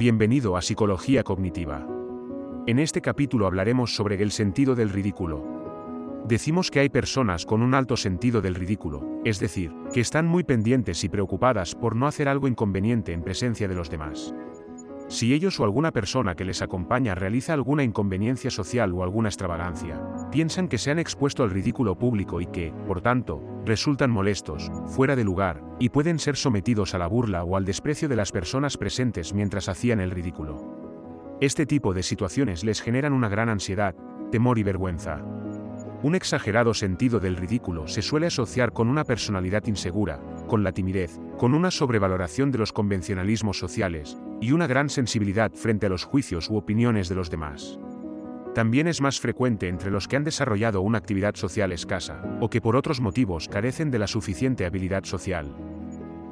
Bienvenido a Psicología Cognitiva. En este capítulo hablaremos sobre el sentido del ridículo. Decimos que hay personas con un alto sentido del ridículo, es decir, que están muy pendientes y preocupadas por no hacer algo inconveniente en presencia de los demás. Si ellos o alguna persona que les acompaña realiza alguna inconveniencia social o alguna extravagancia, piensan que se han expuesto al ridículo público y que, por tanto, resultan molestos, fuera de lugar, y pueden ser sometidos a la burla o al desprecio de las personas presentes mientras hacían el ridículo. Este tipo de situaciones les generan una gran ansiedad, temor y vergüenza. Un exagerado sentido del ridículo se suele asociar con una personalidad insegura, con la timidez, con una sobrevaloración de los convencionalismos sociales, y una gran sensibilidad frente a los juicios u opiniones de los demás. También es más frecuente entre los que han desarrollado una actividad social escasa, o que por otros motivos carecen de la suficiente habilidad social.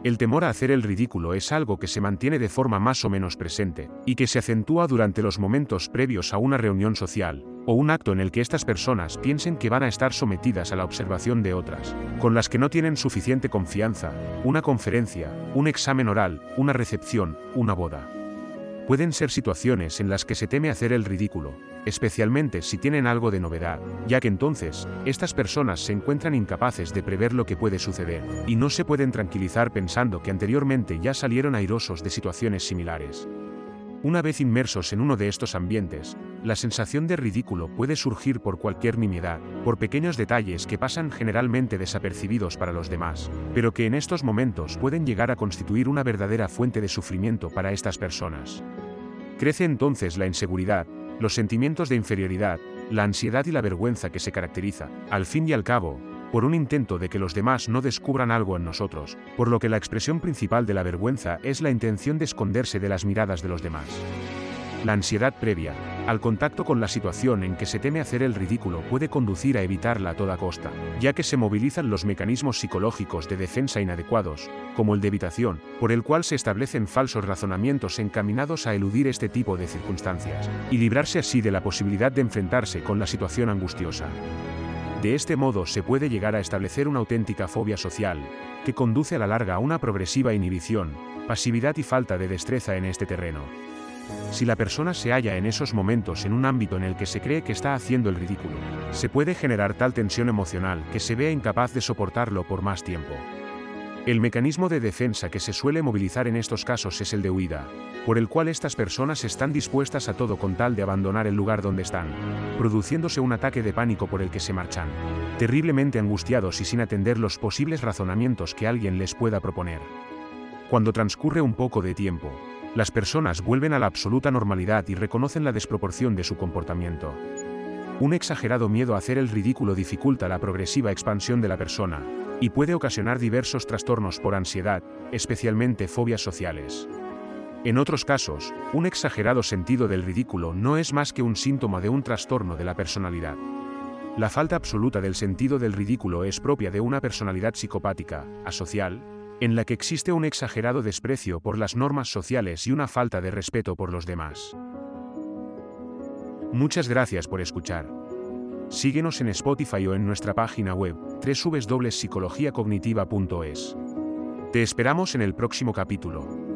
El temor a hacer el ridículo es algo que se mantiene de forma más o menos presente, y que se acentúa durante los momentos previos a una reunión social, o un acto en el que estas personas piensen que van a estar sometidas a la observación de otras, con las que no tienen suficiente confianza, una conferencia, un examen oral, una recepción, una boda. Pueden ser situaciones en las que se teme hacer el ridículo, especialmente si tienen algo de novedad, ya que entonces, estas personas se encuentran incapaces de prever lo que puede suceder, y no se pueden tranquilizar pensando que anteriormente ya salieron airosos de situaciones similares. Una vez inmersos en uno de estos ambientes, la sensación de ridículo puede surgir por cualquier nimiedad, por pequeños detalles que pasan generalmente desapercibidos para los demás, pero que en estos momentos pueden llegar a constituir una verdadera fuente de sufrimiento para estas personas. Crece entonces la inseguridad, los sentimientos de inferioridad, la ansiedad y la vergüenza que se caracteriza, al fin y al cabo, por un intento de que los demás no descubran algo en nosotros, por lo que la expresión principal de la vergüenza es la intención de esconderse de las miradas de los demás. La ansiedad previa, al contacto con la situación en que se teme hacer el ridículo puede conducir a evitarla a toda costa, ya que se movilizan los mecanismos psicológicos de defensa inadecuados, como el de evitación, por el cual se establecen falsos razonamientos encaminados a eludir este tipo de circunstancias, y librarse así de la posibilidad de enfrentarse con la situación angustiosa. De este modo se puede llegar a establecer una auténtica fobia social, que conduce a la larga a una progresiva inhibición, pasividad y falta de destreza en este terreno. Si la persona se halla en esos momentos en un ámbito en el que se cree que está haciendo el ridículo, se puede generar tal tensión emocional que se vea incapaz de soportarlo por más tiempo. El mecanismo de defensa que se suele movilizar en estos casos es el de huida, por el cual estas personas están dispuestas a todo con tal de abandonar el lugar donde están, produciéndose un ataque de pánico por el que se marchan, terriblemente angustiados y sin atender los posibles razonamientos que alguien les pueda proponer. Cuando transcurre un poco de tiempo, las personas vuelven a la absoluta normalidad y reconocen la desproporción de su comportamiento. Un exagerado miedo a hacer el ridículo dificulta la progresiva expansión de la persona, y puede ocasionar diversos trastornos por ansiedad, especialmente fobias sociales. En otros casos, un exagerado sentido del ridículo no es más que un síntoma de un trastorno de la personalidad. La falta absoluta del sentido del ridículo es propia de una personalidad psicopática, asocial, en la que existe un exagerado desprecio por las normas sociales y una falta de respeto por los demás. Muchas gracias por escuchar. Síguenos en Spotify o en nuestra página web www.psicologiacognitiva.es. Te esperamos en el próximo capítulo.